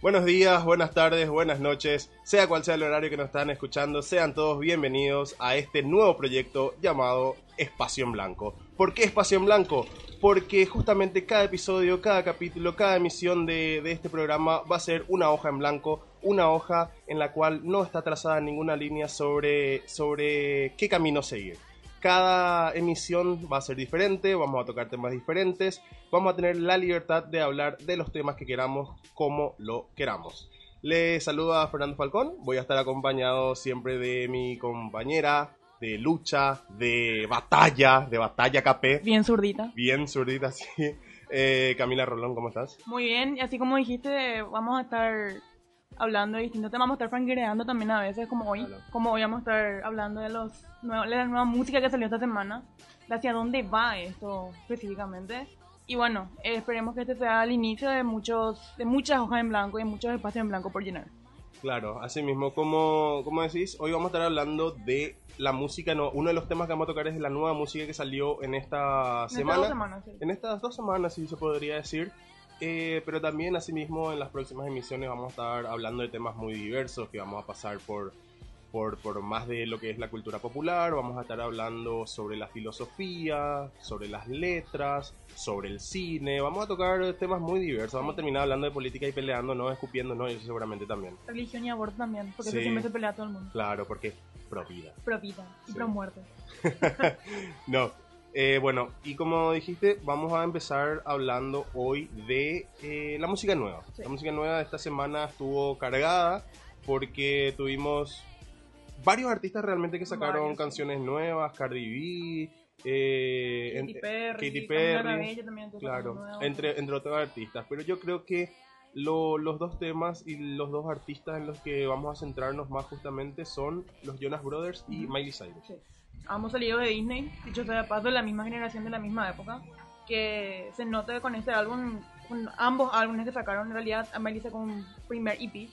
Buenos días, buenas tardes, buenas noches, sea cual sea el horario que nos están escuchando, sean todos bienvenidos a este nuevo proyecto llamado Espacio en Blanco. ¿Por qué Espacio en Blanco? Porque justamente cada episodio, cada capítulo, cada emisión de, de este programa va a ser una hoja en blanco, una hoja en la cual no está trazada ninguna línea sobre, sobre qué camino seguir. Cada emisión va a ser diferente, vamos a tocar temas diferentes, vamos a tener la libertad de hablar de los temas que queramos como lo queramos. Les saluda Fernando Falcón, voy a estar acompañado siempre de mi compañera de lucha, de batalla, de batalla KP, Bien zurdita. bien zurdita así. Eh, Camila Rolón, ¿cómo estás? Muy bien, y así como dijiste, vamos a estar hablando de distintos temas, vamos a estar franquereando también a veces, como hoy. Claro. Como hoy vamos a estar hablando de, los de la nueva música que salió esta semana, de hacia dónde va esto específicamente. Y bueno, eh, esperemos que este sea el inicio de muchos de muchas hojas en blanco y muchos espacios en blanco por llenar. Claro, así mismo, como, como decís, hoy vamos a estar hablando de la música, no, uno de los temas que vamos a tocar es la nueva música que salió en esta En estas semana. dos semanas, sí. En estas dos semanas, sí se podría decir. Eh, pero también, asimismo, en las próximas emisiones vamos a estar hablando de temas muy diversos que vamos a pasar por, por, por más de lo que es la cultura popular. Vamos a estar hablando sobre la filosofía, sobre las letras, sobre el cine. Vamos a tocar temas muy diversos. Vamos a terminar hablando de política y peleando, no escupiendo, no, eso seguramente también. Religión y aborto también, porque Sí. eso siempre se pelea a todo el mundo. Claro, porque pro vida. Pro vida y Sí. pro muerte. No. Eh, bueno, y como dijiste, vamos a empezar hablando hoy de eh, la música nueva. Sí. La música nueva de esta semana estuvo cargada porque tuvimos varios artistas realmente que sacaron Varios, canciones nuevas, Cardi B, eh, Katy Perry, Katy también claro, entre, entre otros artistas. Pero yo creo que lo- los dos temas y los dos artistas en los que vamos a centrarnos más justamente son los Jonas Brothers y. Miley Cyrus. Sí. Ambos salidos de Disney, dicho sea de paso, de la misma generación, de la misma época. Que se nota con este álbum, con ambos álbumes que sacaron, en realidad, Amelie sacó un primer EP.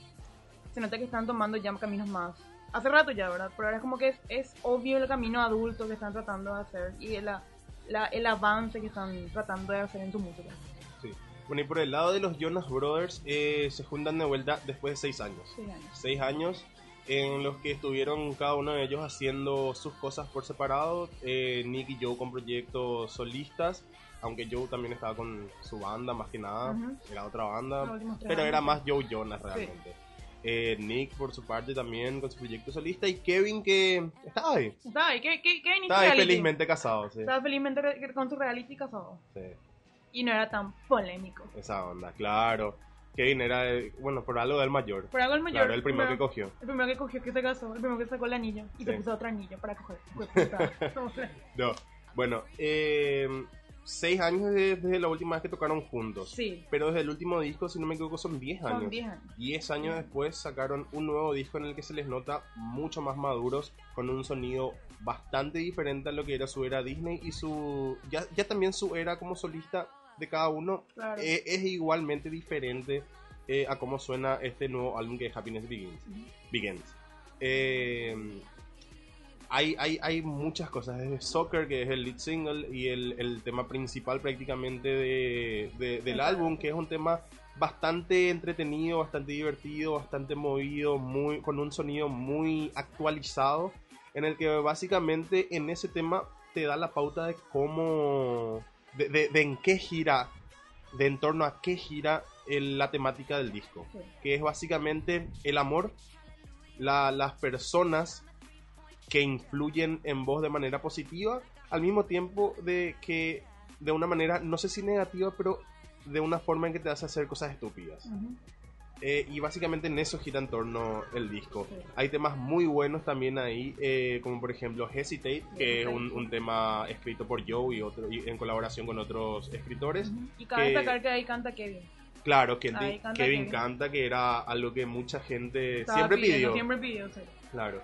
Se nota que están tomando ya caminos más. Hace rato ya, ¿verdad? Pero ahora es como que es, es obvio el camino adulto que están tratando de hacer y la, la- el avance que están tratando de hacer en su música. Sí. Bueno, y por el lado de los Jonas Brothers, eh, se juntan de vuelta después de seis años. Seis años. Seis años en los que estuvieron cada uno de ellos haciendo sus cosas por separado. Eh, Nick y Joe con proyectos solistas, aunque Joe también estaba con su banda más que nada, Ujú. era otra banda, pero era más Joe Jonas realmente. Eh, Nick por su parte también con su proyecto solista y Kevin que estaba ahí, Está ahí, ¿qué, qué, qué estaba ahí felizmente casado, sí. Estaba felizmente con su reality casado. sí. Y no era tan polémico. Esa onda, claro. Kevin era, eh, bueno, por algo del mayor. Por algo el mayor. Claro, el primero que cogió. El primero que cogió, que se casó, el primero que sacó el anillo y se Sí. puso otro anillo para coger. No, bueno, eh, seis años desde, la última vez que tocaron juntos. sí, Pero desde el último disco, si no me equivoco, son 10 años. son 10 años. 10 años después sacaron un nuevo disco en el que se les nota mucho más maduros, con un sonido bastante diferente a lo que era su era Disney y su. Ya, ya también su era como solista de cada uno Claro. eh, es igualmente diferente eh, a cómo suena este nuevo álbum que es Happiness Begins. Begins. Eh, hay, hay, hay muchas cosas, desde Soccer, que es el lead single, y el, el tema principal prácticamente de, de- del álbum, que es un tema bastante entretenido, bastante divertido, bastante movido, muy, con un sonido muy actualizado, en el que básicamente en ese tema te da la pauta de cómo de, de- de en qué gira, de en torno a qué gira el- la temática del disco. Que es básicamente el amor, la- las personas que influyen en vos de manera positiva, al mismo tiempo de que de una manera, no sé si negativa, pero de una forma en que te hace hacer cosas estúpidas. Eh, y básicamente en eso gira en torno el disco. Sí. Hay temas muy buenos también ahí, eh, como por ejemplo Hesitate, que es un, tema escrito por Joe y, otro, y en colaboración con otros escritores. Y cabe destacar que ahí canta Kevin. Claro, que Kevin Kevin. canta, que era algo que mucha gente Estaba siempre pidiendo, pidió. Siempre pidió, sí. Claro.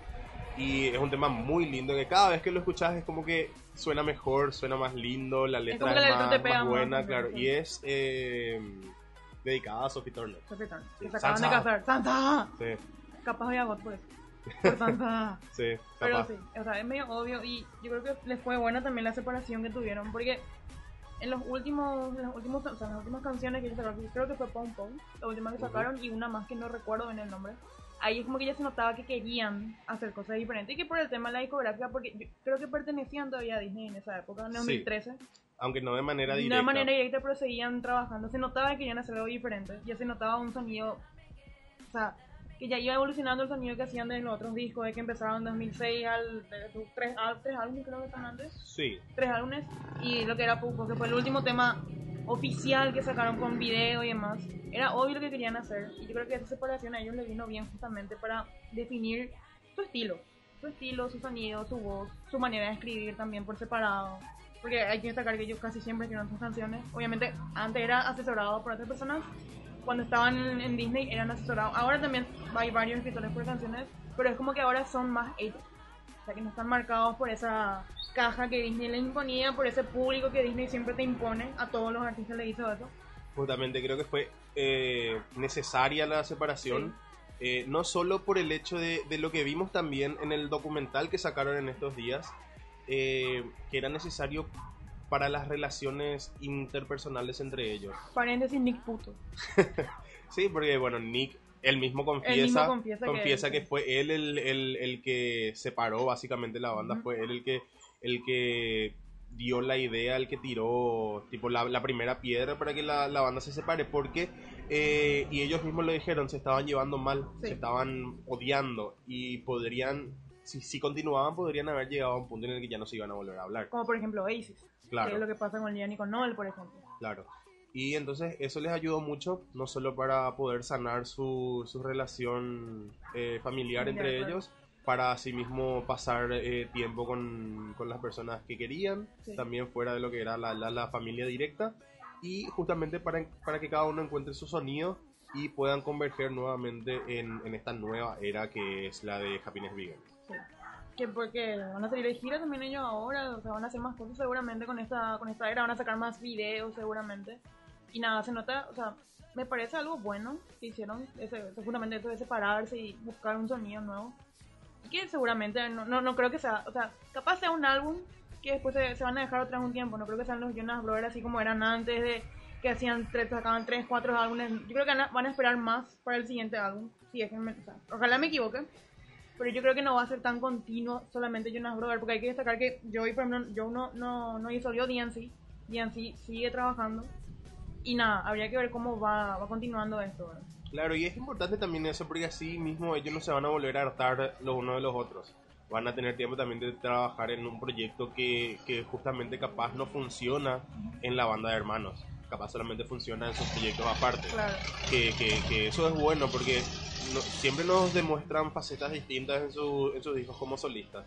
Y es un tema muy lindo que cada vez que lo escuchas es como que suena mejor, suena más lindo, la letra es, que la letra más, te pega más buena, claro. Y es eh, dedicada a Sophie Turner. Sophie Turner, Sí. Que se acaban de casar. ¡Santa! Sí, Capaz voy a God por eso. Por Santa. sí, Pero capaz. sí, o sea, es medio obvio y yo creo que les fue buena también la separación que tuvieron porque en los últimos, en los últimos, o sea, en las últimas canciones que ellos sacaron, creo que fue Pom Pom, la última que sacaron y una más que no recuerdo bien el nombre. Ahí es como que ya se notaba que querían hacer cosas diferentes y que por el tema de la discográfica, porque yo creo que pertenecían todavía a Disney en esa época, en Sí, 2013. Aunque no de manera De directa. una manera directa, pero seguían trabajando. Se notaba que querían hacer algo diferente. Ya se notaba un sonido. O sea, que ya iba evolucionando el sonido que hacían de los otros discos, de que empezaron en 2006 al. De, de- tres, al- tres álbumes, creo que están antes. Sí, Tres álbumes. Y lo que era Pupo, que fue el último tema oficial que sacaron con video y demás. Era obvio lo que querían hacer. Y yo creo que esa separación a ellos les vino bien justamente para definir su estilo. Su estilo, su sonido, su voz, su manera de escribir también por separado. Porque hay que destacar que ellos casi siempre escribieron sus canciones. Obviamente, antes era asesorado por otras personas. Cuando estaban en, en Disney eran asesorados. Ahora también hay varios escritores por canciones. Pero es como que ahora son más ellos. O sea, que no están marcados por esa caja que Disney les imponía, por ese público que Disney siempre te impone. A todos los artistas le hizo eso. justamente creo que fue eh, necesaria la separación. eh, no solo por el hecho de, de lo que vimos también en el documental que sacaron en estos días, eh, que era necesario para las relaciones interpersonales entre ellos. Paréntesis, Nick Puto. Sí, porque bueno, Nick él mismo confiesa, Él mismo confiesa que- fue él el, el- el que separó básicamente la banda, fue él el que, el que dio la idea, el que tiró tipo la, la primera piedra para que la, la banda se separe, porque, eh, y ellos mismos lo dijeron, se estaban llevando mal, Sí. se estaban odiando y podrían, si, si continuaban, podrían haber llegado a un punto en el que ya no se iban a volver a hablar. Como por ejemplo Oasis. Claro. Que es lo que pasa con Liam y con Noel, por ejemplo. Claro. Y entonces eso les ayudó mucho, no solo para poder sanar su, su relación eh, familiar entre ellos, para asimismo pasar eh, tiempo con, con las personas que querían, Sí. también fuera de lo que era la, la- la familia directa, y justamente para, para que cada uno encuentre su sonido y puedan converger nuevamente en, en esta nueva era que es la de Happiness Vegan. Sí. Que porque van a salir de gira también ellos ahora, o sea, van a hacer más cosas seguramente con esta, con esta era, van a sacar más videos seguramente. Y nada, se nota, o sea, me parece algo bueno que hicieron, ese, justamente eso de separarse y buscar un sonido nuevo. Y que seguramente, no, no, no creo que sea, o sea, capaz sea un álbum que después se, se van a dejar vez un tiempo, no creo que sean los Jonas Brothers así como eran antes de que hacían tres, sacaban tres, cuatro álbumes. Yo creo que van a, esperar más para el siguiente álbum. Sí, es que o sea, ojalá me equivoque. Pero yo creo que no va a ser tan continuo solamente Jonas Brothers, porque hay que destacar que Joey, por ejemplo, Joe no, no, no disolvió DNC, DNC sigue trabajando, y nada, habría que ver cómo va, va continuando esto. ¿verdad? Claro, y es importante también eso porque así mismo ellos no se van a volver a hartar los unos de los otros. Van a tener tiempo también de trabajar en un proyecto que, que justamente capaz no funciona en la banda de hermanos. Capaz solamente funciona en sus proyectos aparte. Claro. Que, que, que eso es bueno porque no- siempre nos demuestran facetas distintas en, su, en sus discos como solistas.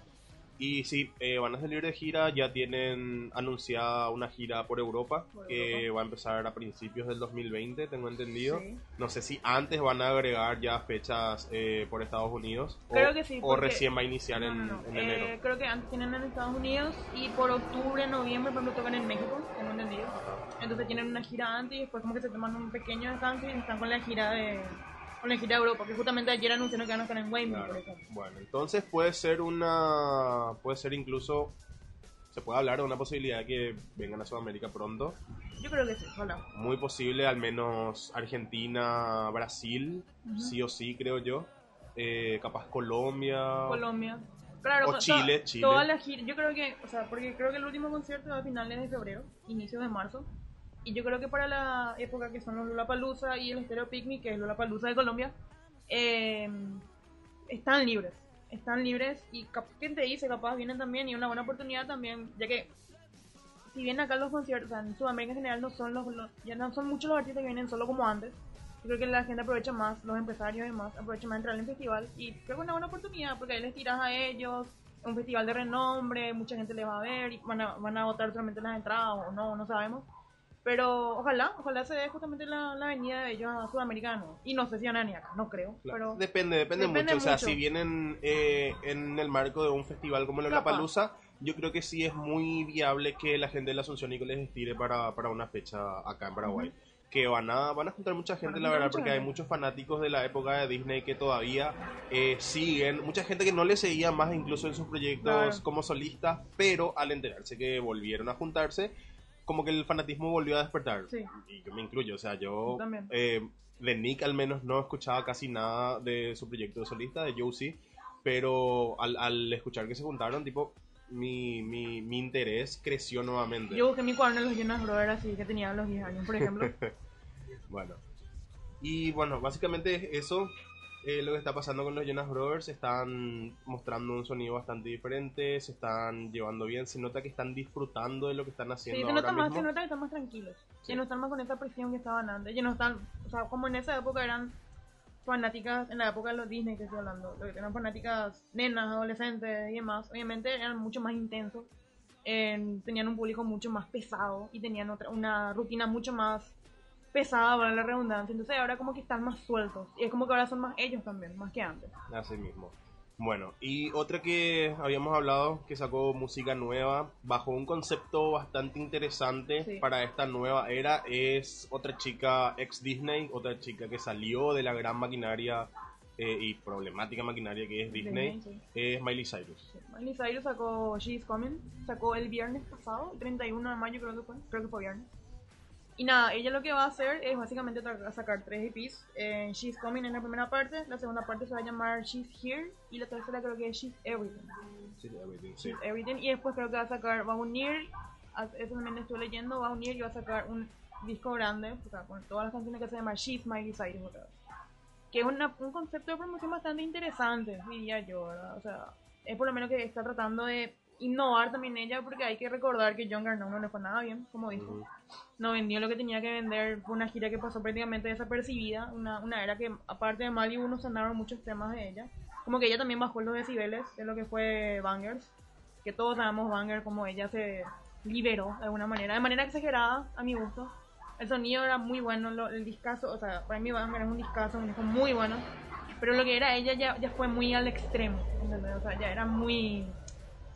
Y sí, eh, van a salir de gira, ya tienen anunciada una gira por Europa Por que Europa. va a empezar a principios del 2020, tengo entendido. Sí. No sé si antes van a agregar ya fechas eh, por Estados Unidos o, Creo que sí, o recién va a iniciar No, en, no, no. en Eh, enero. creo que antes tienen en Estados Unidos y por octubre, noviembre, por ejemplo, tocan en México, tengo entendido. Entonces tienen una gira antes y después como que se toman un pequeño descanso y están con la gira de la gira Europa, que justamente ayer anunciaron que van a estar en Wembley, Claro. por ejemplo. Bueno, entonces puede ser una. Puede ser incluso. Se puede hablar de una posibilidad de que vengan a Sudamérica pronto. Yo creo que sí, ojalá. Muy posible, al menos Argentina, Brasil, sí o sí, creo yo. Eh, capaz Colombia. Colombia. Claro, o Chile, Chile. Yo creo que, o sea, porque creo que el último concierto va a finales de febrero, inicios de marzo. Y yo creo que para la época que son los Lollapalooza y el Stereo Picnic, que es Lollapalooza de Colombia, eh, están libres. Están libres y ¿quién te dice? Capaz vienen también y una buena oportunidad también, ya que si bien acá los conciertos, en Sudamérica en general no son los, ya no son muchos los artistas que vienen solo como antes. Yo creo que la gente aprovecha más, los empresarios y demás, aprovechan más entrar en el festival y creo que es una buena oportunidad porque ahí les tiras a ellos, un festival de renombre, mucha gente les va a ver y van a, van a votar solamente las entradas o no, no sabemos. Pero ojalá, ojalá se dé justamente la, la venida de ellos a Sudamérica, no. Y no sé si a venir acá, no creo, Claro. pero Depende, depende, Depende mucho. O sea, si vienen eh, en el marco de un festival como la. Palusa, yo creo que sí es muy viable que la gente de la Asunción y les estire para, para una fecha acá en Paraguay. Que van a, van a juntar mucha gente, la verdad, porque hay muchos fanáticos de la época de Disney que todavía eh, siguen. Mucha gente que no le seguía más incluso en sus proyectos Claro. como solistas, pero al enterarse que volvieron a juntarse, como que el fanatismo volvió a despertar. Sí. Y yo me incluyo, o sea, yo también. eh, de Nick al menos no escuchaba casi nada de su proyecto de solista, de Joe sí, pero al, al escuchar que se juntaron, tipo, mi, mi, mi interés creció nuevamente. yo busqué mi cuaderno de los Jonas Brothers así que tenía a los 10 años, por ejemplo. Bueno. Y bueno, básicamente es eso. Eh, lo que está pasando con los Jonas Brothers. Están mostrando un sonido bastante diferente. Se están llevando bien. Se nota que están disfrutando de lo que están haciendo Sí, se ahora nota más, mismo. se nota que están más tranquilos. Sí. Ya no están más con esa presión que estaban antes. Ya no están, o sea, como en esa época eran fanáticas, en la época de los Disney que estoy hablando, lo que eran fanáticas nenas, adolescentes y demás, obviamente eran mucho más intensos. eh, tenían un público mucho más pesado y tenían otra, una rutina mucho más pesada para la redundancia. Entonces ahora como que están más sueltos. Y es como que ahora son más ellos también, más que antes. Así mismo. Bueno, y otra que habíamos hablado, que sacó música nueva, bajo un concepto bastante interesante Sí. para esta nueva era, es otra chica ex Disney, otra chica que salió de la gran maquinaria eh, y problemática maquinaria que es Disney, Disney, sí. es Miley Cyrus. Miley Cyrus sacó She's Coming, sacó el viernes pasado, el 31 de mayo creo que fue, creo que fue viernes. Y nada, ella lo que va a hacer es básicamente sacar tres EPs. Eh, She's Coming en la primera parte, la segunda parte se va a llamar She's Here y la tercera creo que es She's Everything. Everything, sí. She's Everything y después creo que va a sacar, va a unir, eso también estuve leyendo, va a unir y va a sacar un disco grande, o sea, con todas las canciones que se llama She's Miley Cyrus otra vez. Que es una- un concepto de promoción bastante interesante, diría yo, ¿verdad? O sea, es por lo menos que está tratando de innovar también ella, porque hay que recordar que John Garneau no le fue nada bien, como dijo. No vendió lo que tenía que vender, fue una gira que pasó prácticamente desapercibida, una, una era que aparte de Malibu no sonaron muchos temas de ella. Como que ella también bajó los decibeles de lo que fue Bangers, que todos sabemos Banger como ella se liberó de alguna manera, de manera exagerada a mi gusto. El sonido era muy bueno, lo- el discazo, o sea, para mí Banger es un discazo, muy bueno, pero lo que era ella ya, ya fue muy al extremo, ¿entendés? O sea, ya era muy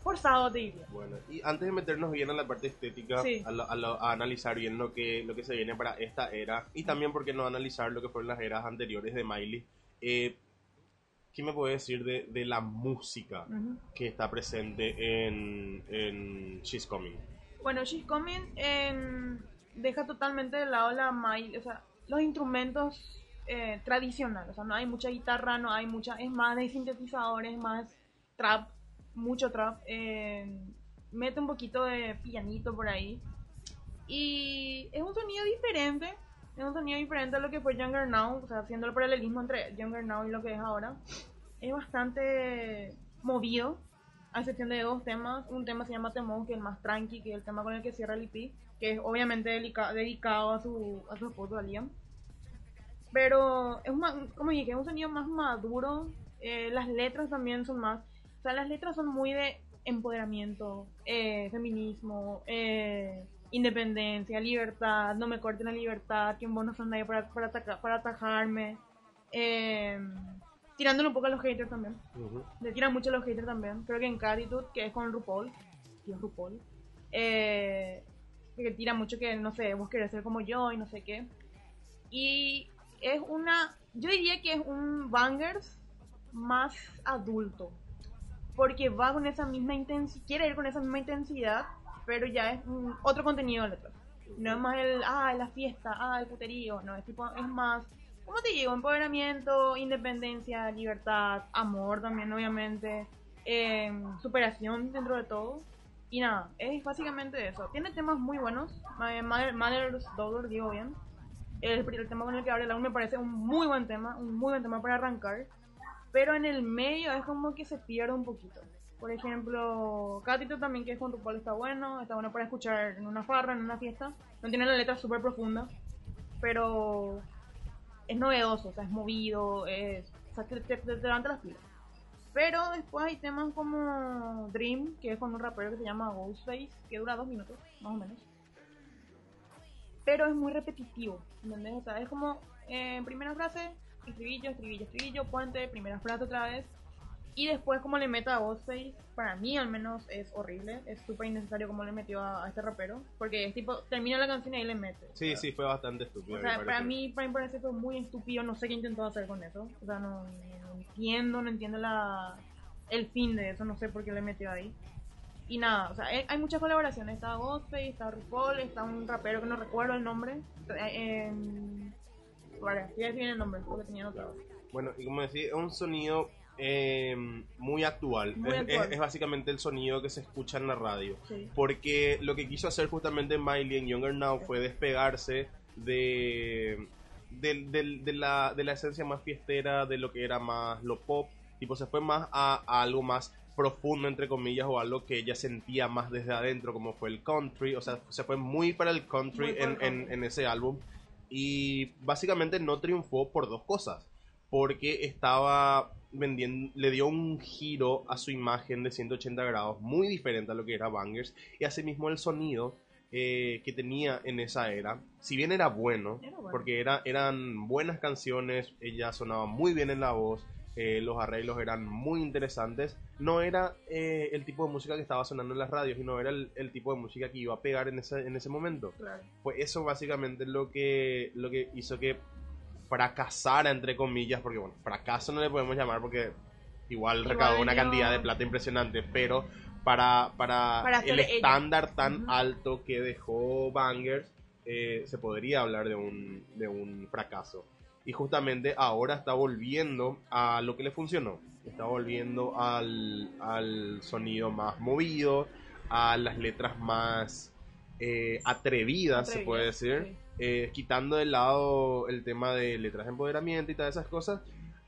forzado, te diría. Bueno, y antes de meternos bien a la parte estética, Sí. a, lo- a lo- a analizar bien lo que, lo que se viene para esta era, y también, ¿por qué no analizar lo que fueron las eras anteriores de Miley? Eh, ¿Qué me puede decir de, de la música Ujú. que está presente en, en She's Coming? Bueno, She's Coming em, deja totalmente de lado la mail, o sea, los instrumentos eh, tradicionales, o sea, no hay mucha guitarra, no hay mucha, es más de sintetizadores, más trap, mucho trap, em, mete un poquito de pianito por ahí y es un sonido diferente, es un sonido diferente a lo que fue Younger Now, o sea, haciendo el paralelismo entre Younger Now y lo que es ahora, es bastante movido, a excepción de dos temas. Un tema se llama Temón, que es el más tranqui, que es el tema con el que cierra el EP, que es obviamente dedicado a su, a su esposo, Liam. Pero es más, como dije, es un sonido más maduro. eh, las letras también son más. O sea, las letras son muy de empoderamiento, eh, feminismo, eh, independencia, libertad, no me corten la libertad, que vos no sos nadie para, para, ataca- para atajarme. Eh, tirándole un poco a los haters también. Le tiran mucho a los haters también. Creo que en Catitude, que es con RuPaul, es RuPaul, eh, que tira mucho que, no sé, vos querés ser como yo y no sé qué. Y es una, yo diría que es un bangers más adulto. Porque va con esa misma intensidad, quiere ir con esa misma intensidad, pero ya es un- otro contenido de letras. No es más el, ah, la fiesta, ah, el puterío, no, es tipo, es más, ¿cómo te digo? Empoderamiento, independencia, libertad, amor también, obviamente. eh, superación dentro de todo. Y nada, es básicamente eso. Tiene temas muy buenos. Mother- Mother's Daughter, digo bien. El, el tema con el que abre álbum me parece un muy buen tema, un muy buen tema para arrancar. Pero en el medio es como que se pierde un poquito. Por ejemplo, Catito también, que es con RuPaul, está bueno. Está bueno para escuchar en una farra, en una fiesta. No tiene la letra súper profunda, pero es novedoso, o sea, es movido, es, o sea, te, levanta las pilas. Pero después hay temas como Dream, que es con un rapero que se llama Ghostface, que dura dos minutos, más o menos. Pero es muy repetitivo, ¿entendés? O sea, es como eh, primera frase, estribillo, estribillo, estribillo, puente, primera frase otra vez. Y después como le meta a Ghostface, para mí al menos es horrible, es súper innecesario como le metió a, a este rapero, porque es tipo, termina la canción y ahí le mete. Sí, sí, fue bastante estúpido. o sea, para mí, para mí parece fue muy estúpido, no sé qué intentó hacer con eso. O sea, no, no entiendo, no entiendo la, el fin de eso, no sé por qué le metió ahí. Y nada, o sea, hay, muchas colaboraciones. Está Ghostface, está RuPaul, está un rapero que no recuerdo el nombre. Eh, em, vale, voy a decir el nombre porque tenía anotado. Bueno, y como decía, es un sonido eh, muy actual. Muy Es- actual. Es, es básicamente el sonido que se escucha en la radio. Sí. Porque lo que quiso hacer justamente Miley en Younger Now fue despegarse de, del- de, la, de la esencia más fiestera, de lo que era más lo pop. Tipo, se fue más a, a algo más profundo, entre comillas, o algo que ella sentía más desde adentro, como fue el country. O sea, se fue muy para el country, en, el country. en- en ese álbum. Y básicamente no triunfó por dos cosas. Porque estaba vendiendo, le dio un giro a su imagen de 180 grados, muy diferente a lo que era Bangers. Y asimismo el sonido eh, que tenía en esa era, si bien era bueno, Era bueno. porque era, eran buenas canciones, ella sonaba muy bien en la voz, eh, los arreglos eran muy interesantes, no era eh, el tipo de música que estaba sonando en las radios, sino era el, el tipo de música que iba a pegar en ese, en ese momento Claro. fue eso básicamente lo que, lo que hizo que fracasara, entre comillas, porque bueno, fracaso no le podemos llamar porque igual, Igual recaudó una yo- cantidad de plata impresionante, pero para, para, el ella. estándar tan alto que dejó Bangers, eh, se podría hablar de un, de un fracaso. Y justamente ahora está volviendo a lo que le funcionó. Está volviendo al, al sonido más movido, a las letras más eh, atrevidas, se puede decir. sí. Eh, quitando de lado el tema de letras de empoderamiento y todas esas cosas,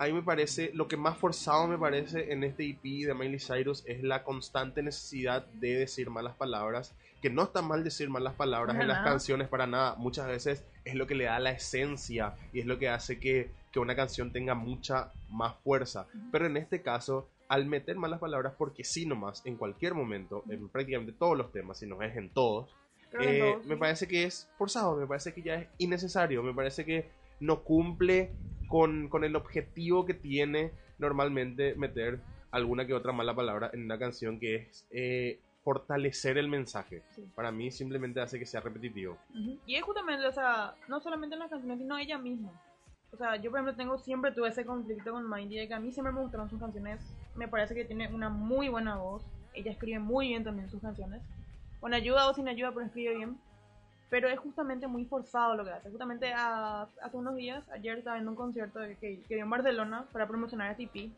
a mí me parece, lo que más forzado me parece en este EP de Miley Cyrus es la constante necesidad de decir malas palabras, que no está mal decir malas palabras en las canciones para nada, muchas veces es lo que le da la esencia y es lo que hace que, que una canción tenga mucha más fuerza, pero en este caso, al meter malas palabras porque sí nomás, en cualquier momento, en prácticamente todos los temas, si no es en todos, eh, me parece que es forzado, me parece que ya es innecesario, me parece que no cumple con, con el objetivo que tiene normalmente meter alguna que otra mala palabra en una canción que es eh, fortalecer el mensaje. Sí. Para mí simplemente hace que sea repetitivo. Y es justamente, o sea, no solamente en las canciones, sino ella misma. O sea, yo por ejemplo tengo, siempre tuve ese conflicto con Mindy de que a mí siempre me gustaron sus canciones. Me parece que tiene una muy buena voz. Ella escribe muy bien también sus canciones. Con ayuda o sin ayuda, pero escribe bien. Pero es justamente muy forzado lo que hace. Justamente a- hace unos días, ayer estaba viendo un concierto de- que, que dio en Barcelona para promocionar este EP.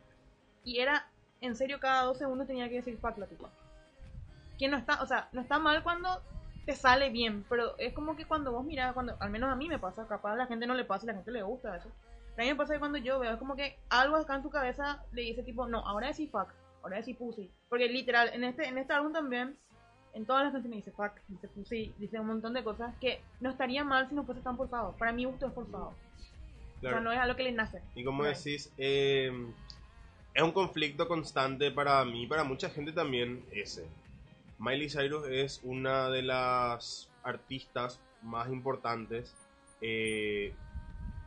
Y era, en serio, cada dos segundos tenía que decir fuck la tipa. Que no está, o sea, no está mal cuando te sale bien, pero es como que cuando vos mirás, cuando, al menos a mí me pasa, capaz a la gente no le pasa a la gente le gusta eso. A mí me pasa que cuando yo veo, es como que algo acá en tu cabeza le dice tipo, no, ahora decís fuck, ahora decís pussy. Porque literal, en este, en este álbum también, en todas las canciones dice fuck, dice pussy, dice un montón de cosas que no estaría mal si no fuese tan forzado. Para mí gusto es forzado. O sea, no es algo que le nace. Y como Right. decís, eh, es un conflicto constante para mí, para mucha gente también ese. Miley Cyrus es una de las artistas más importantes eh,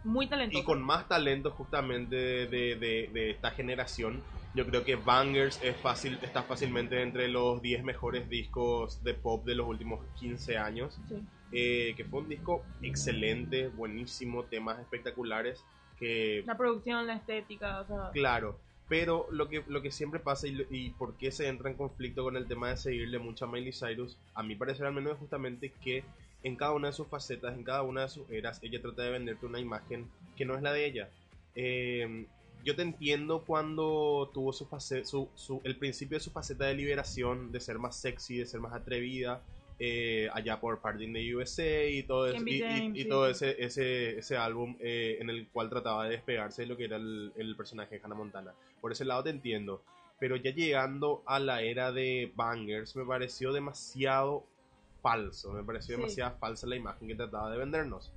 Muy talentoso. y con más talento justamente de, de- de- de esta generación. Yo creo que Bangers es fácil, está fácilmente entre los 10 mejores discos de pop de los últimos 15 años. Sí. eh, que fue un disco excelente, buenísimo, temas espectaculares. Que La producción, la estética, o sea, Claro, pero lo que, lo que siempre pasa y, y por qué se entra en conflicto con el tema de seguirle mucho a Miley Cyrus, a mi parecer al menos es justamente que en cada una de sus facetas, en cada una de sus eras, ella trata de venderte una imagen que no es la de ella. Eh, yo te entiendo cuando tuvo su su- el principio de su faceta de liberación, de ser más sexy, de ser más atrevida, eh, allá por Party in the USA y todo, eso, y, todo ese, ese, ese álbum eh, en el cual trataba de despegarse de lo que era el, el personaje de Hannah Montana. Por ese lado te entiendo. Pero ya llegando a la era de Bangers, me pareció demasiado falso. Me pareció Sí. demasiado falsa la imagen que trataba de vendernos.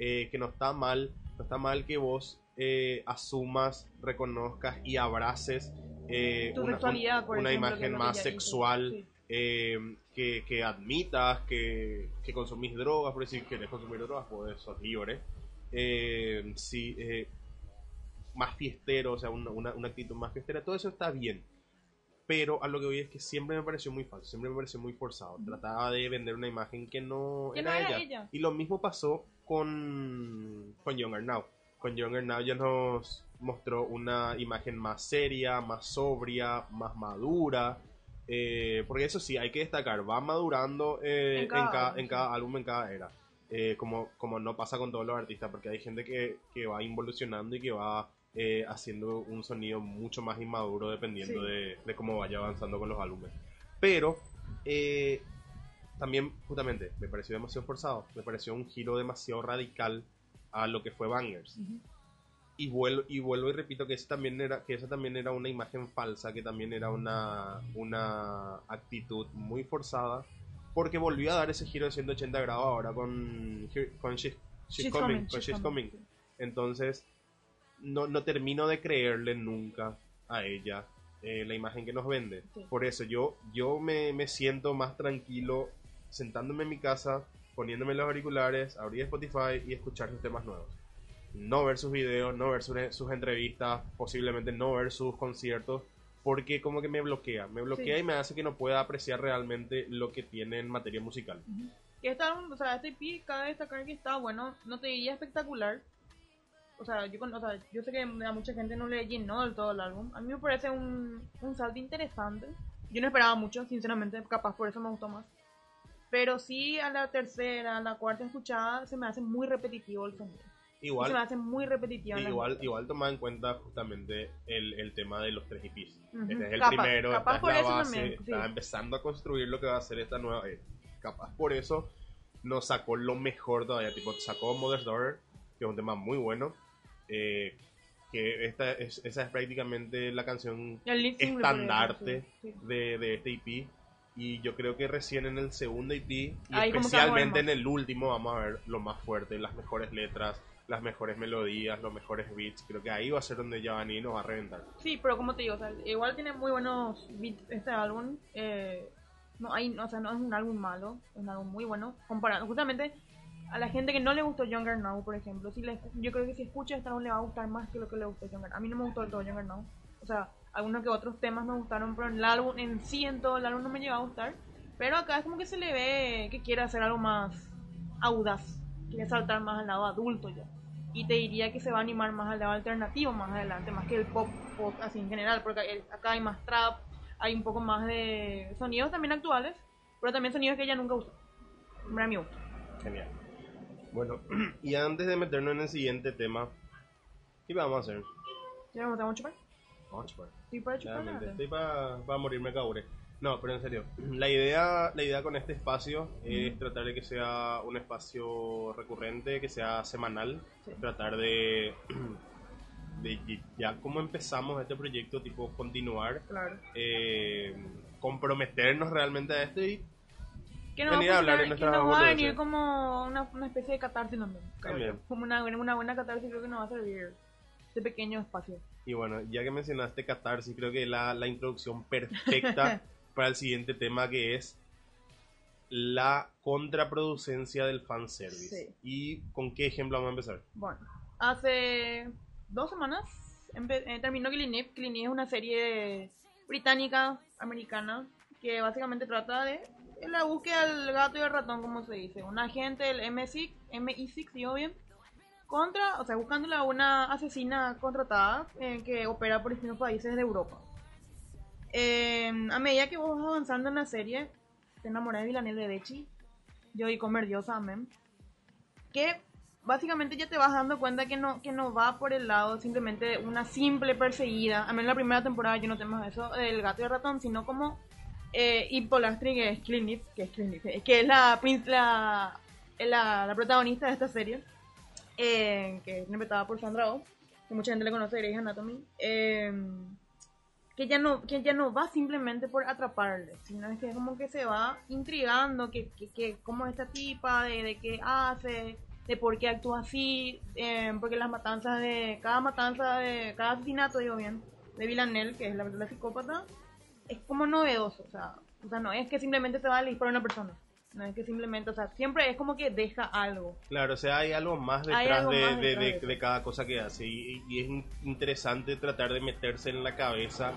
Eh, que no está mal, no está mal que vos eh, asumas, reconozcas y abraces eh, una, por ejemplo, imagen que más sexual, Sí. eh, que, que admitas que, que consumís drogas, por decir que querés consumir drogas, pues sos libre. Sí, eh, más fiestero, o sea, una, una, una actitud más fiestera, todo eso está bien. Pero a lo que voy es que siempre me pareció muy falso, siempre me pareció muy forzado. Trataba de vender una imagen que no, Que era, no era ella. ella. Y lo mismo pasó con, con Younger Now. Con Now ya nos mostró una imagen más seria, más sobria, más madura. Eh, porque eso sí, hay que destacar, va madurando eh, En en, cada álbum, en cada álbum, en cada era. Eh, como, como no pasa con todos los artistas, porque hay gente que, que va involucionando y que va eh, haciendo un sonido mucho más inmaduro dependiendo Sí. de, de cómo vaya avanzando con los álbumes. Pero también, justamente, me pareció demasiado forzado, me pareció un giro demasiado radical a lo que fue Bangers. Y vuelvo, y vuelvo y repito que esa también era, que esa también era una imagen falsa, que también era una, una actitud muy forzada, porque volvió a dar ese giro de 180 grados ahora con, con She's, She's She's Coming, coming, con she's She's coming, Coming. Entonces, no, no termino de creerle nunca a ella eh, la imagen que nos vende. Sí. Por eso yo, yo me, me siento más tranquilo sentándome en mi casa, poniéndome los auriculares, abrir Spotify y escuchar sus temas nuevos. No ver sus videos, no ver sus, sus entrevistas, posiblemente no ver sus conciertos, porque como que me bloquea, me bloquea Sí. y me hace que no pueda apreciar realmente lo que tiene en materia musical. Este álbum, o sea, este EP, cabe destacar que está bueno, no te diría espectacular. O sea, yo, o sea, yo sé que a mucha gente no le llenó del todo el álbum. A mí me parece un, un salto interesante. Yo no esperaba mucho, sinceramente, capaz por eso me gustó más. Pero sí, a la tercera, a la cuarta escuchada, se me hace muy repetitivo el sonido. Igual, se me hace muy repetitivo. Igual, igual toma en cuenta justamente el, el tema de los tres EPs. Ujú. Este es el Capaz- primero, capaz esta es la base, también, sí. está empezando a construir lo que va a ser esta nueva era. Capaz por eso nos sacó lo mejor todavía, tipo sacó Mother's Daughter, que es un tema muy bueno, eh, que esta es, esa es prácticamente la canción Y estandarte sí, sí. de, de este EP. Y yo creo que recién en el segundo EP, y Ahí especialmente en el último, vamos a ver lo más fuerte, las mejores letras, las mejores melodías, los mejores beats. Creo que ahí va a ser donde Giovanni nos va a reventar. Sí, pero como te digo, o sea, igual tiene muy buenos beats este álbum. Eh, no hay, o sea, no es un álbum malo, es un álbum muy bueno. Comparado, justamente a la gente que no le gustó Younger Now, por ejemplo, si le, yo creo que si escucha este álbum le va a gustar más que lo que le gustó Younger Now. A mí no me gustó del todo Younger Now. O sea, algunos que otros temas me gustaron, pero en el álbum en sí, en todo el álbum no me llegó a gustar. Pero acá es como que se le ve que quiere hacer algo más audaz, quiere saltar más al lado adulto ya. Y te diría que se va a animar más al lado alternativo más adelante, más que el pop, pop así en general, porque acá hay más trap, hay un poco más de sonidos también actuales, pero también sonidos que ella nunca usó. Para mi gusto. Genial. Bueno, y antes de meternos en el siguiente tema, ¿qué vamos a hacer? ¿Ya? Vamos a chupar. Estoy para. Claramente, estoy para morirme caure. No, pero en serio, la idea, la idea con este espacio es tratar de que sea un espacio recurrente, que sea semanal, Sí. tratar de, de ya como empezamos este proyecto, tipo continuar, Claro. eh, comprometernos realmente a esto y Que nos, Venir va a a hablar funcionar- de que nos va a venir como una, una especie de catarsis también. Como una, una buena catarsis creo que nos va a servir este pequeño espacio. Y bueno, ya que mencionaste catarsis, creo que la, la introducción perfecta para el siguiente tema que es la contraproducencia del fanservice. Sí. ¿Y con qué ejemplo vamos a empezar? Bueno, hace dos semanas eh, terminó. Killing Eve es una serie británica, americana, que básicamente trata de la búsqueda del gato y el ratón, como se dice. Un agente del M6, MI6, digo bien, contra, o sea, buscándola una asesina contratada eh, que opera por distintos países de Europa. Eh, a medida que vos vas avanzando en la serie, te enamorás de Villanelle de Becci, yo y comer diosa, amén. Que básicamente ya te vas dando cuenta que no, que no va por el lado simplemente de una simple perseguida. A mí en la primera temporada yo no tengo eso del gato y el ratón, sino como eh, y Polastri, que es Clint, que es Clint, que es la, la, la, la protagonista de esta serie, eh, que es interpretada por Sandra Oh, que mucha gente le conoce de Anatomy, eh, que ya no que ya no va simplemente por atraparle, sino es que como que se va intrigando, que, que, cómo es esta tipa, de, de qué hace, de por qué actúa así, eh, porque las matanzas de, cada matanza de, cada asesinato, digo bien, de Villanelle, que es la, la psicópata, es como novedoso, o sea, o sea, no es que simplemente se va a disparar una persona, no es que simplemente, o sea, siempre es como que deja algo. Claro, o sea, hay algo más detrás, algo de, más de- detrás de- de de cada cosa que hace y, y es in- interesante tratar de meterse en la cabeza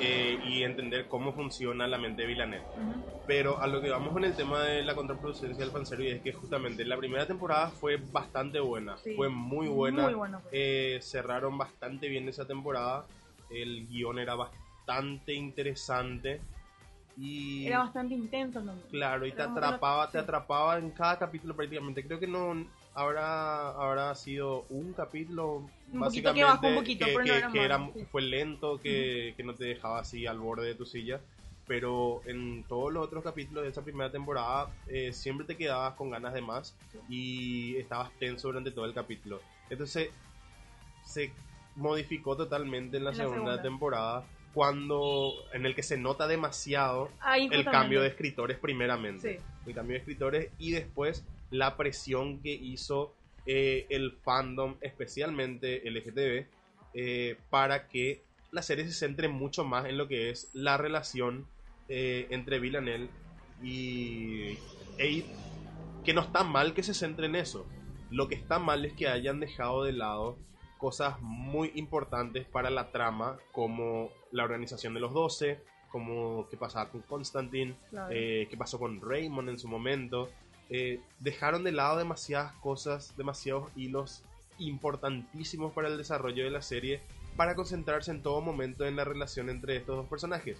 eh, y entender cómo funciona la mente de Villanelle. Ujú. Pero a lo que vamos con el tema de la contraproducencia del fanservice es que justamente la primera temporada fue bastante buena, Sí. fue muy buena, Muy buena fue. Eh, cerraron bastante bien esa temporada, el guion era bastante interesante y Era bastante intenso también. claro y te Era que no- atrapaba, te atrapaba en cada capítulo prácticamente. Creo que no habrá habrá sido un capítulo Un poquito básicamente que bajó un poquito, pero no que- era que malo, sí. fue lento, que, que no te dejaba así al borde de tu silla. Pero en todos los otros capítulos de esa primera temporada eh, siempre te quedabas con ganas de más y estabas tenso durante todo el capítulo. Entonces se modificó totalmente en la, En la segunda, segunda. temporada cuando en el que se nota demasiado Ahí el cambio de escritores primeramente. Sí. El cambio de escritores y después la presión que hizo eh, el fandom, especialmente LGTB, eh, para que la serie se centre mucho más en lo que es la relación eh, entre Villanelle y Abe, que no está mal que se centre en eso. Lo que está mal es que hayan dejado de lado cosas muy importantes para la trama, como la organización de los 12, como qué pasaba con Constantine, Claro. eh, qué pasó con Raymond en su momento. Eh, dejaron de lado demasiadas cosas, demasiados hilos importantísimos para el desarrollo de la serie, para concentrarse en todo momento en la relación entre estos dos personajes.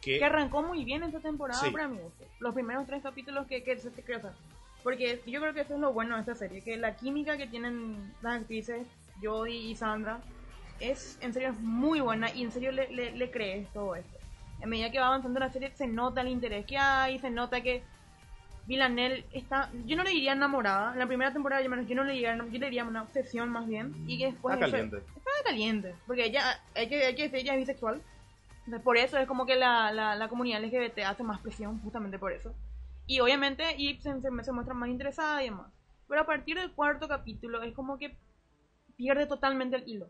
Que, que arrancó muy bien esta temporada Sí. para mí. Los primeros tres capítulos que, que se o sea, Porque yo creo que eso es lo bueno de esta serie, que la química que tienen las actrices, Jodie y Sandra, es en serio es muy buena y en serio le, le, le crees todo esto. En medida que va avanzando la serie se nota el interés que hay, se nota que Villanelle está, yo no le diría enamorada, en la primera temporada yo, menos, yo no le diría, yo le diría una obsesión más bien, y que después Está caliente. está caliente, porque ella, hay que, hay que decir, ella es bisexual, entonces, por eso es como que la, la, la comunidad LGBT hace más presión, justamente por eso. Y obviamente se, se, se muestra más interesada y demás. Pero a partir del cuarto capítulo es como que pierde totalmente el hilo.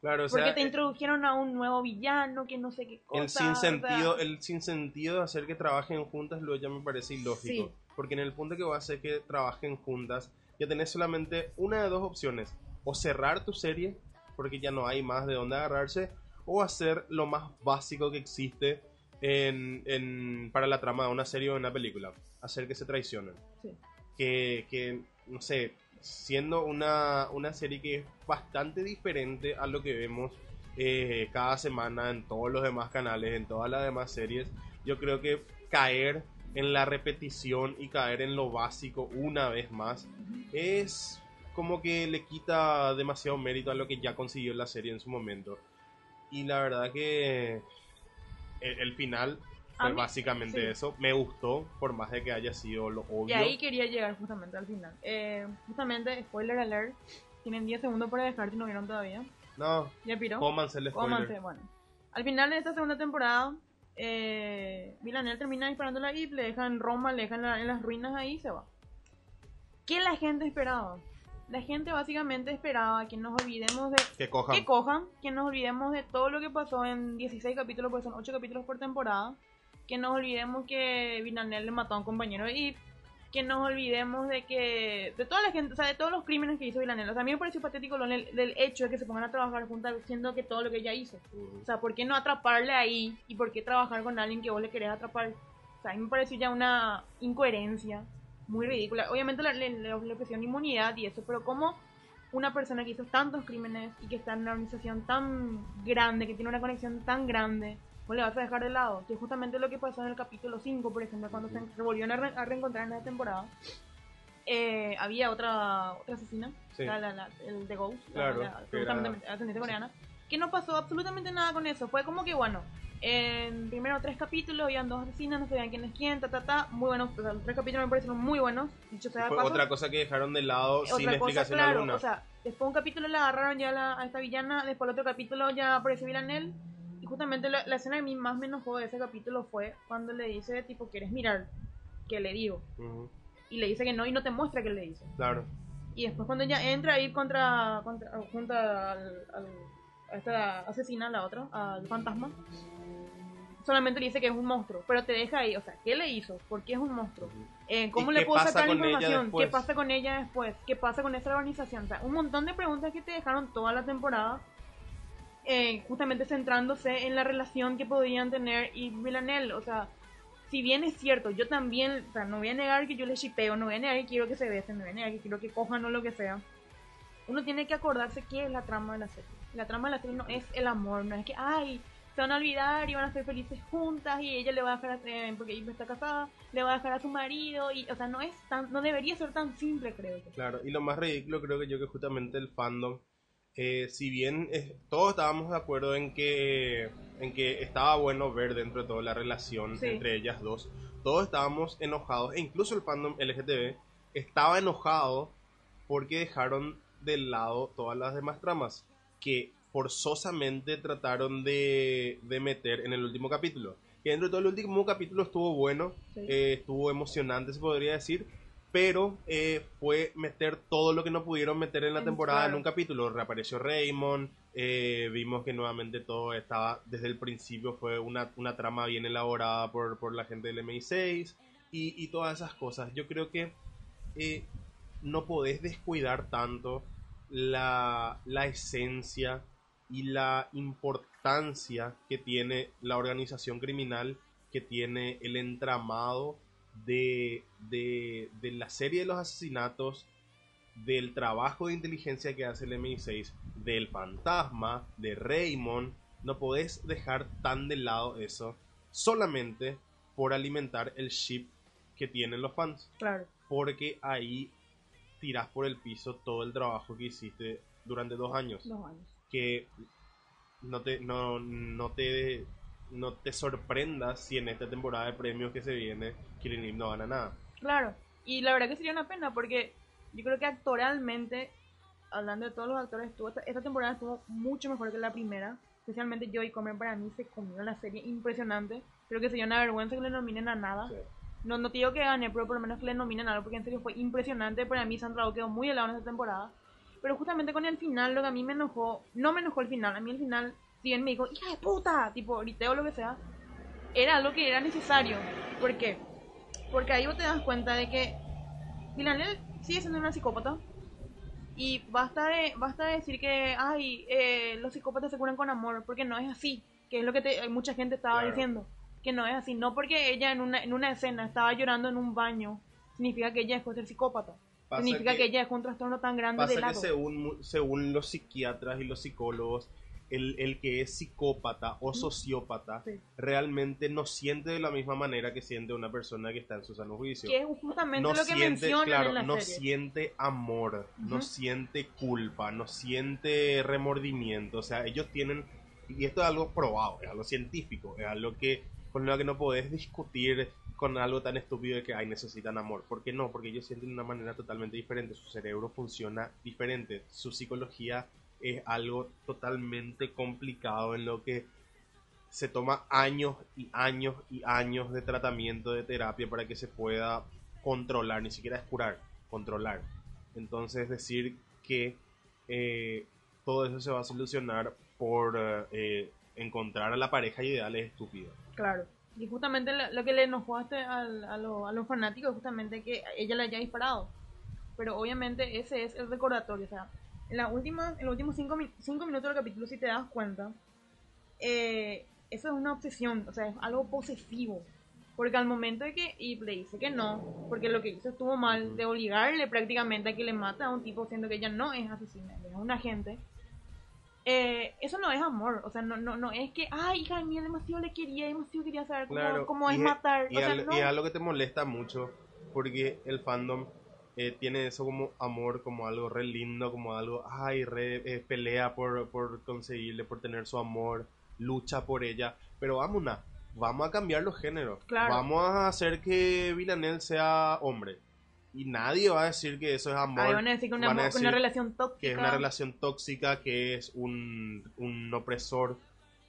Claro, o porque sea, te eh, introdujeron a un nuevo villano que no sé qué cosa. el sin o sea, sentido, el sin sentido de hacer que trabajen juntas luego ya me parece ilógico. Sí. Porque en el punto que va a hacer que trabajen juntas, ya tenés solamente una de dos opciones. O cerrar tu serie, porque ya no hay más de dónde agarrarse, o hacer lo más básico que existe en, en- para la trama de una serie o de una película. Hacer que se traicionen. sí. que, que, no sé, siendo una, una serie que es bastante diferente a lo que vemos eh, cada semana en todos los demás canales, en todas las demás series, yo creo que caer en la repetición y caer en lo básico una vez más es como que le quita demasiado mérito a lo que ya consiguió la serie en su momento. Y la verdad que el, el final fue mí- básicamente sí. eso. Me gustó, por más de que haya sido lo obvio. Y ahí quería llegar justamente al final. Eh, justamente, spoiler alert. Tienen 10 segundos para dejar si no vieron todavía. No, ¿Ya piró? cómanse el spoiler. Cómanse, bueno. Al final de esta segunda temporada, eh, Villanelle termina disparando la Eve, le deja en Roma, le deja en, la- en las ruinas ahí y se va. ¿Qué la gente esperaba? La gente básicamente esperaba que nos olvidemos de... Que cojan. Que cojan, que nos olvidemos de todo lo que pasó en 16 capítulos, porque son 8 capítulos por temporada. Que nos olvidemos que Villanelle le mató a un compañero Eve. Que nos olvidemos de que. de toda la gente, o sea, de todos los crímenes que hizo Villanelle. O sea, a mí me pareció patético lo del, del hecho de que se pongan a trabajar juntas, siendo que todo lo que ella hizo. O sea, ¿por qué no atraparle ahí? ¿Y por qué trabajar con alguien que vos le querés atrapar? O sea, a mí me pareció ya una incoherencia muy ridícula. Obviamente le, le, le ofrecieron inmunidad y eso, pero ¿cómo una persona que hizo tantos crímenes y que está en una organización tan grande, que tiene una conexión tan grande, vos le vas a dejar de lado? Que es justamente lo que pasó en el capítulo 5, por ejemplo, cuando se, se volvieron a, re- a reencontrar en esa temporada. eh, había otra, otra asesina, Sí. la, la- la- el de Ghost, la- Claro, la, ascendiente coreana, que no pasó absolutamente nada con eso. Fue como que, bueno, en primero tres capítulos habían dos asesinas, no sabían quién es quién, ta, ta, ta, muy buenos, o sea, los tres capítulos me parecieron muy buenos, dicho sea de paso. otra cosa que dejaron de lado Otra sin cosa, explicación claro, alguna. o sea, después un capítulo la agarraron ya a la- esta villana, después el otro capítulo ya apareció Villanel, justamente la, la escena que a mí más me enojó de ese capítulo fue cuando le dice, tipo, ¿quieres mirar? Que le digo. Y le dice que no y no te muestra que le dice. Claro. Y después cuando ella entra a ir contra, contra junto al, al- a esta asesina, la otra, al fantasma, solamente le dice que es un monstruo, pero te deja ahí, o sea, ¿qué le hizo? ¿Por qué es un monstruo? Eh, ¿Cómo ¿Y le puedo sacar información? ¿Qué pasa con ella después? ¿Qué pasa con esa organización? O sea, un montón de preguntas que te dejaron toda la temporada, eh, justamente centrándose en la relación que podían tener y Villanelle, o sea, si bien es cierto, yo también, o sea, no voy a negar que yo les shipeo, no voy a negar que quiero que se besen, no voy a negar que quiero que cojan o lo que sea. Uno tiene que acordarse qué es la trama de la serie. La trama de la serie no es el amor, no es que, ay, se van a olvidar y van a ser felices juntas y ella le va a dejar, a, eh, porque ella está casada, le va a dejar a su marido y, o sea, no es tan, no debería ser tan simple, creo yo. Claro, y lo más ridículo creo que yo que justamente el fandom, eh, si bien eh, todos estábamos de acuerdo en que, en que estaba bueno ver dentro de toda la relación Sí. entre ellas dos, todos estábamos enojados, e incluso el fandom LGTB estaba enojado porque dejaron de lado todas las demás tramas que forzosamente trataron de, de meter en el último capítulo. Que dentro de todo el último capítulo estuvo bueno, Sí. eh, estuvo emocionante, se podría decir, pero eh, fue meter todo lo que no pudieron meter en la temporada en un capítulo. Reapareció Raymond, eh, vimos que nuevamente todo estaba, desde el principio fue una, una trama bien elaborada por, por la gente del MI6 y, y todas esas cosas. Yo creo que eh, no podés descuidar tanto la, la esencia y la importancia que tiene la organización criminal, que tiene el entramado de, de, de la serie de los asesinatos, del trabajo de inteligencia que hace el MI6, del fantasma, de Raymond. No podés dejar tan de lado eso solamente por alimentar el ship que tienen los fans Claro. porque ahí tiras por el piso todo el trabajo que hiciste durante dos años. Dos años. Que no te, no, no te, no te sorprendas si en esta temporada de premios que se viene Killing Eve no gana nada. Claro, y la verdad que sería una pena porque yo creo que actoralmente, hablando de todos los actores, estuvo, esta, temporada estuvo mucho mejor que la primera. Especialmente Joey Comer para mí se comió la serie impresionante. Creo que sería una vergüenza que le nominen a nada. No, no te digo que gane, pero por lo menos que le nominen a algo porque en serio fue impresionante. Para mí Sandra quedó muy helado en esta temporada. Pero justamente con el final, lo que a mí me enojó, no me enojó el final, a mí el final, si bien me dijo, hija de puta, tipo, griteo o lo que sea, era algo que era necesario. ¿Por qué? Porque ahí vos te das cuenta de que Villanelle sigue siendo una psicópata. Y basta de, basta de decir que, ay, eh, los psicópatas se curan con amor, porque no es así. Que es lo que te- mucha gente estaba Claro. diciendo. Que no es así. No porque ella en una, en una escena estaba llorando en un baño, significa que ella dejó de ser psicópata. Pasa significa que, que- ella dejó un trastorno tan grande Pasa de que lado. según, mu- según los psiquiatras y los psicólogos, el, el que es psicópata o sociópata Sí. realmente no siente de la misma manera que siente una persona que está en su sano juicio. Que es justamente no lo que siente, mencionan claro, en la no serie. siente amor, no siente culpa, no siente remordimiento. O sea, ellos tienen, y esto es algo probado, es algo científico, es algo que con lo que no podés discutir con algo tan estúpido de que ay, necesitan amor. ¿Por qué no? Porque ellos sienten de una manera totalmente diferente, su cerebro funciona diferente, su psicología es algo totalmente complicado en lo que se toma años y años y años de tratamiento de terapia para que se pueda controlar, ni siquiera es curar, controlar. Entonces decir que eh, todo eso se va a solucionar por eh, encontrar a la pareja ideal es estúpido. Claro. Y justamente lo, que le enojó a, este- a, lo- a los fanáticos justamente que ella le haya disparado. Pero obviamente ese es el recordatorio. O sea, en, la última, en los últimos cinco, cinco minutos del capítulo, si te das cuenta, eh, eso es una obsesión. O sea, es algo posesivo. Porque al momento de que Eve le dice que no, porque lo que hizo estuvo mal, de obligarle prácticamente a que le mate a un tipo siendo que ella no es asesina, es un agente, eh, eso no es amor, o sea, no, no, no es que, ay, hija mía, demasiado le quería, demasiado quería saber cómo, Claro, cómo es y matar, y o sea, al- no. y es algo que te molesta mucho porque el fandom eh, tiene eso como amor, como algo re lindo, como algo, ay, re, eh, pelea por, por conseguirle, por tener su amor, lucha por ella, pero vámonos, vamos a cambiar los géneros, Claro. vamos a hacer que Villanel sea hombre. Y nadie va a decir que eso es amor. Ahí van a decir que una, van a amor- que decir una relación tóxica. que es una relación tóxica, que es un, un opresor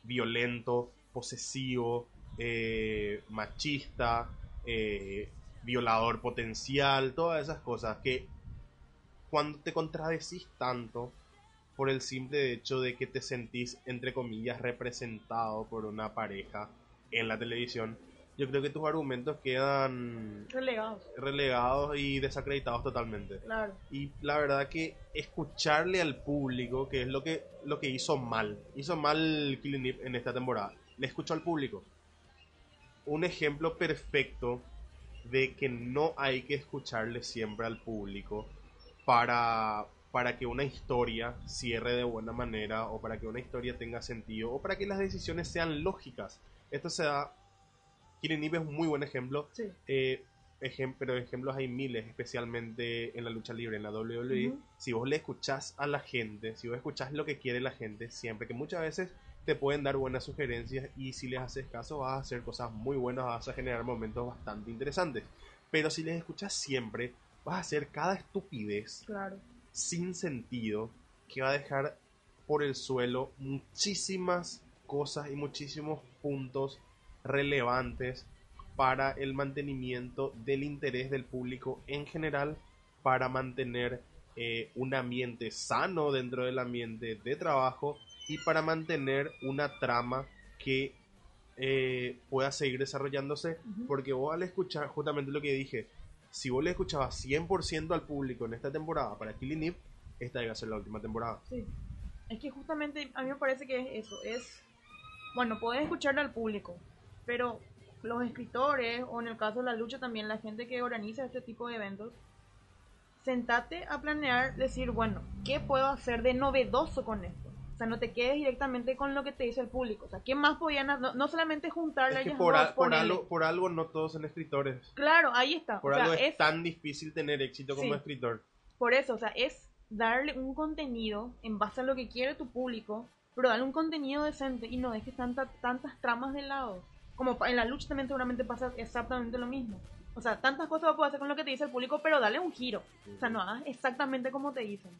violento, posesivo, eh, machista, eh, violador potencial, todas esas cosas que cuando te contradecís tanto por el simple hecho de que te sentís, entre comillas, representado por una pareja en la televisión, yo creo que tus argumentos quedan Relegados, relegados y desacreditados totalmente. claro. Y la verdad que escucharle al público, que es lo que, lo que hizo mal, hizo mal Killing Eve en esta temporada, le escuchó al público. Un ejemplo perfecto de que no hay que escucharle siempre al público para, para que una historia cierre de buena manera o para que una historia tenga sentido o para que las decisiones sean lógicas. Esto se da... Killing Eve es un muy buen ejemplo Sí. eh, ejem- pero ejemplos hay miles, especialmente en la lucha libre, en la WWE. Si vos le escuchás a la gente, si vos escuchás lo que quiere la gente, siempre que muchas veces te pueden dar buenas sugerencias y si les haces caso vas a hacer cosas muy buenas, vas a generar momentos bastante interesantes. Pero si les escuchas siempre, vas a hacer cada estupidez Claro. sin sentido que va a dejar por el suelo muchísimas cosas y muchísimos puntos relevantes para el mantenimiento del interés del público en general, para mantener eh, un ambiente sano dentro del ambiente de trabajo y para mantener una trama que eh, pueda seguir desarrollándose, porque vos al escuchar justamente lo que dije, si vos le escuchabas 100% al público en esta temporada para Killing Eve, esta iba a ser la última temporada. Sí. Es que justamente a mí me parece que es eso, es, bueno, podés escucharle al público, pero los escritores, o en el caso de la lucha también, la gente que organiza este tipo de eventos, sentate a planear, decir, bueno, ¿qué puedo hacer de novedoso con esto? O sea, no te quedes directamente con lo que te dice el público. O sea, ¿qué más podían hacer? No, no solamente juntarle Es a que por, a- algo, por algo no todos son escritores. Claro, ahí está. Por o sea, algo es, es tan difícil tener éxito como Sí. escritor. Por eso, o sea, es darle un contenido en base a lo que quiere tu público, pero darle un contenido decente y no dejes tanta, tantas tramas de lado. Como en la lucha también seguramente pasa exactamente lo mismo. O sea, tantas cosas puedes hacer con lo que te dice el público, pero dale un giro. O sea, no hagas exactamente como te dicen.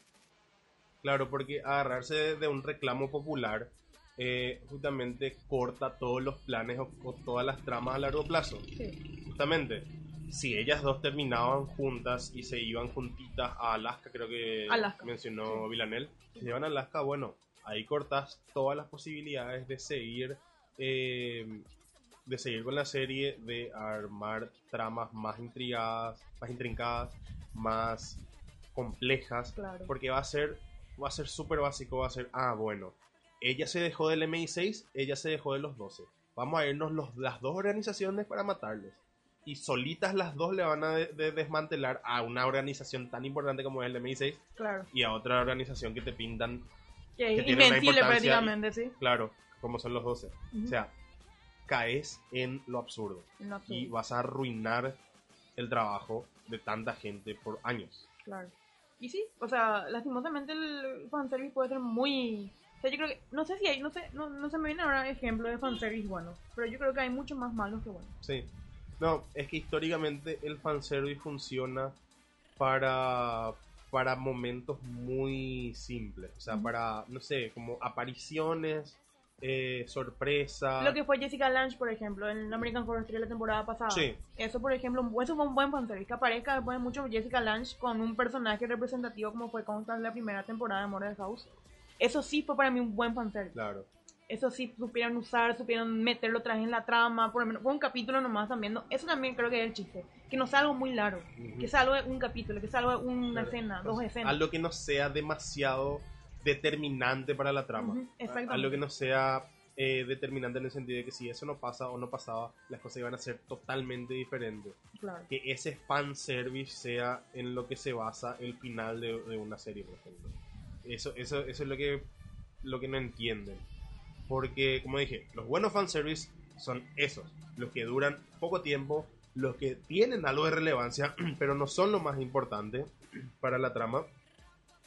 Claro, porque agarrarse de, un reclamo popular eh, justamente corta todos los planes o, o todas las tramas a largo plazo. Sí. Justamente, si ellas dos terminaban juntas y se iban juntitas a Alaska, creo que Alaska, mencionó sí. Villanel, si se iban a Alaska, bueno, ahí cortas todas las posibilidades de seguir eh, de seguir con la serie, de armar tramas más intrigadas, más intrincadas, más complejas, Claro. porque va a ser va a ser súper básico, va a ser, ah, bueno, ella se dejó del MI6, ella se dejó de los 12. Vamos a irnos los, las dos organizaciones para matarles. Y solitas las dos le van a de- de desmantelar a una organización tan importante como es el MI6 Claro. y a otra organización que te pintan, Que tiene una importancia prácticamente, sí. claro, como son los 12. Ujú. O sea, caes en lo absurdo No, sí, y vas a arruinar el trabajo de tanta gente por años. Claro. Y sí, o sea, lastimosamente el fanservice puede ser muy... O sea, yo creo que... No sé si hay... No sé, no, no se me viene ahora ejemplo de fanservice bueno. Pero yo creo que hay muchos más malos que buenos. Sí. No, es que históricamente el fanservice funciona para, para momentos muy simples. O sea, para, no sé, como apariciones, eh, sorpresa. Lo que fue Jessica Lange, por ejemplo, en American Horror Story la temporada pasada. Sí. Eso, por ejemplo, eso fue un buen fanservice. Que aparezca después de mucho Jessica Lange con un personaje representativo como fue Constance la primera temporada de Murder House. Eso sí fue para mí un buen fanservice. Claro. Eso sí supieron usar, supieron meterlo otra vez en la trama. Por lo menos fue un capítulo nomás también. ¿no? Eso también creo que es el chiste. Que no sea algo muy largo. Ujú. Que sea algo de un capítulo, que sea algo de una Claro. escena, dos escenas. Algo que no sea demasiado determinante para la trama. Ujú, exactamente. Algo que no sea eh, determinante en el sentido de que si eso no pasa o no pasaba, las cosas iban a ser totalmente diferentes. Claro. Que ese fanservice sea en lo que se basa el final de, de una serie, por ejemplo. Eso, eso, eso es lo que, lo que no entienden. Porque, como dije, los buenos fanservice son esos, los que duran poco tiempo, los que tienen algo de relevancia, pero no son lo más importante para la trama.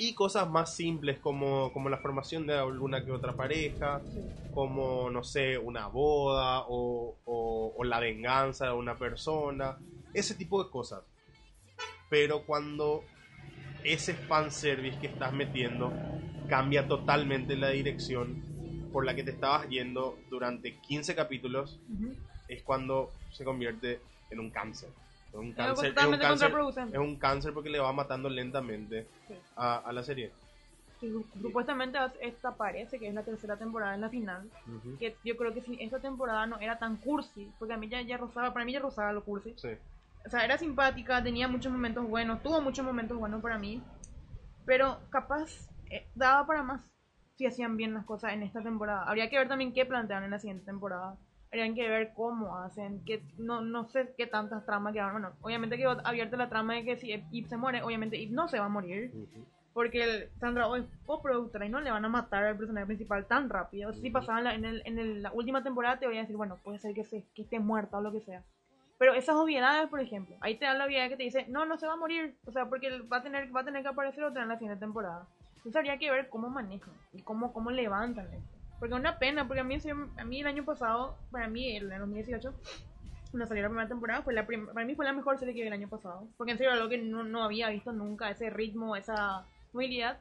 Y cosas más simples como, como la formación de alguna que otra pareja, Sí. como, no sé, una boda o, o- o la venganza de una persona, ese tipo de cosas. Pero cuando ese fanservice que estás metiendo cambia totalmente la dirección por la que te estabas yendo durante 15 capítulos, Ujú. es cuando se convierte en un cáncer. Es un cáncer, es un cáncer, es un cáncer porque le va matando lentamente Sí. a, a la serie. Supuestamente esta parece que es la tercera temporada en la final. Ujú. Que yo creo que si esta temporada no era tan cursi, porque a mí ya, ya rozaba, para mí ya rozaba lo cursi. Sí. O sea, era simpática, tenía muchos momentos buenos, tuvo muchos momentos buenos para mí. Pero capaz eh, daba para más si hacían bien las cosas en esta temporada. Habría que ver también qué plantean en la siguiente temporada. Habrían que ver cómo hacen, que no, no sé qué tantas tramas quedaron. Bueno, obviamente quedó abierta la trama de que si Ip se muere, obviamente Ip no se va a morir. Porque el Sandra Oh es coproductora y no le van a matar al personaje principal tan rápido. Si Ujú. pasaba en, la, en, el- en el- la última temporada, te voy a decir, bueno, puede ser que, se, que esté muerta o lo que sea. Pero esas obviedades, por ejemplo, ahí te dan la obviedad que te dice, no, no se va a morir. O sea, porque va a tener, va a tener que aparecer otra en la siguiente temporada. Entonces habría que ver cómo manejan y cómo, cómo levantan esto. Porque es una pena, porque a mí, a mí el año pasado, para mí, el, en 2018, cuando salió la primera temporada, fue la prim- para mí fue la mejor serie que vi el año pasado. Porque en serio, algo que no, no había visto nunca, ese ritmo, esa movilidad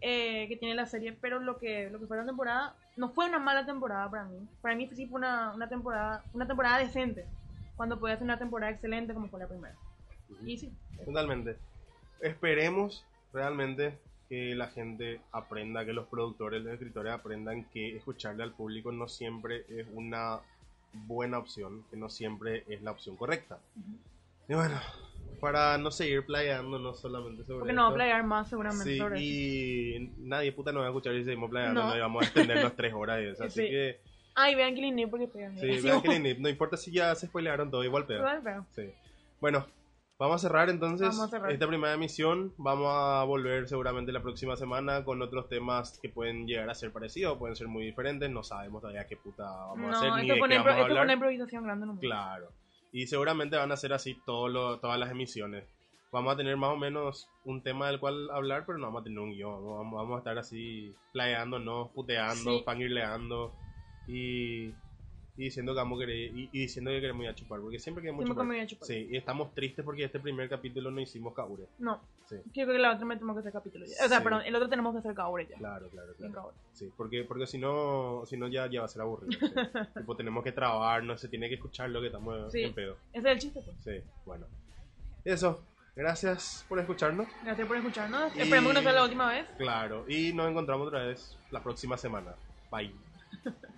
eh, que tiene la serie. Pero lo que, lo que fue la temporada, no fue una mala temporada para mí. Para mí sí fue una, una temporada una temporada decente. Cuando podía ser una temporada excelente como fue la primera. Y sí, Totalmente. Esperemos realmente que la gente aprenda, que los productores, los escritores aprendan que escucharle al público no siempre es una buena opción, que no siempre es la opción correcta. Y bueno, para no seguir playando, no solamente sobre porque no va a esto, playar más seguramente Sí, sobre eso. y nadie puta nos va a escuchar y seguimos playando, No. no, y vamos a extendernos tres horas y eso. Así Sí. que, Ay, vean Killing Eve porque pegan. sí, vean que ni- no importa si ya se spoilearon todo, igual peor. Igual, pero- Sí. Bueno, vamos a cerrar entonces a cerrar. esta primera emisión. Vamos a volver seguramente la próxima semana con otros temas que pueden llegar a ser parecidos, pueden ser muy diferentes. No sabemos todavía qué puta vamos a hacer No, ni de qué vamos a hablar. una improvisación grande nomás. Claro. Y seguramente van a ser así todo lo- todas las emisiones. Vamos a tener más o menos un tema del cual hablar, pero no vamos a tener un guion. Vamos, vamos a estar así playándonos, puteando, Sí. fangirleando y, y diciendo que vamos a querer, y, y diciendo que queremos ir a chupar, porque siempre queremos chupar. ir a chupar. Sí, y estamos tristes porque este primer capítulo no hicimos Kaure. No, Sí, yo creo que la otra me tenemos que hacer capítulo ya. O sea, Sí. perdón, el otro tenemos que hacer Kaore ya. claro, claro, claro. Sí, porque, porque si no, si no ya, ya va a ser aburrido. sí. tipo, tenemos que trabarnos, se tiene que escuchar lo que estamos Sí. en pedo. Ese es el chiste, pues. Sí, bueno. Eso, gracias por escucharnos. Gracias por escucharnos. Y- Esperemos que no sea la última vez. Claro, y nos encontramos otra vez la próxima semana. Bye.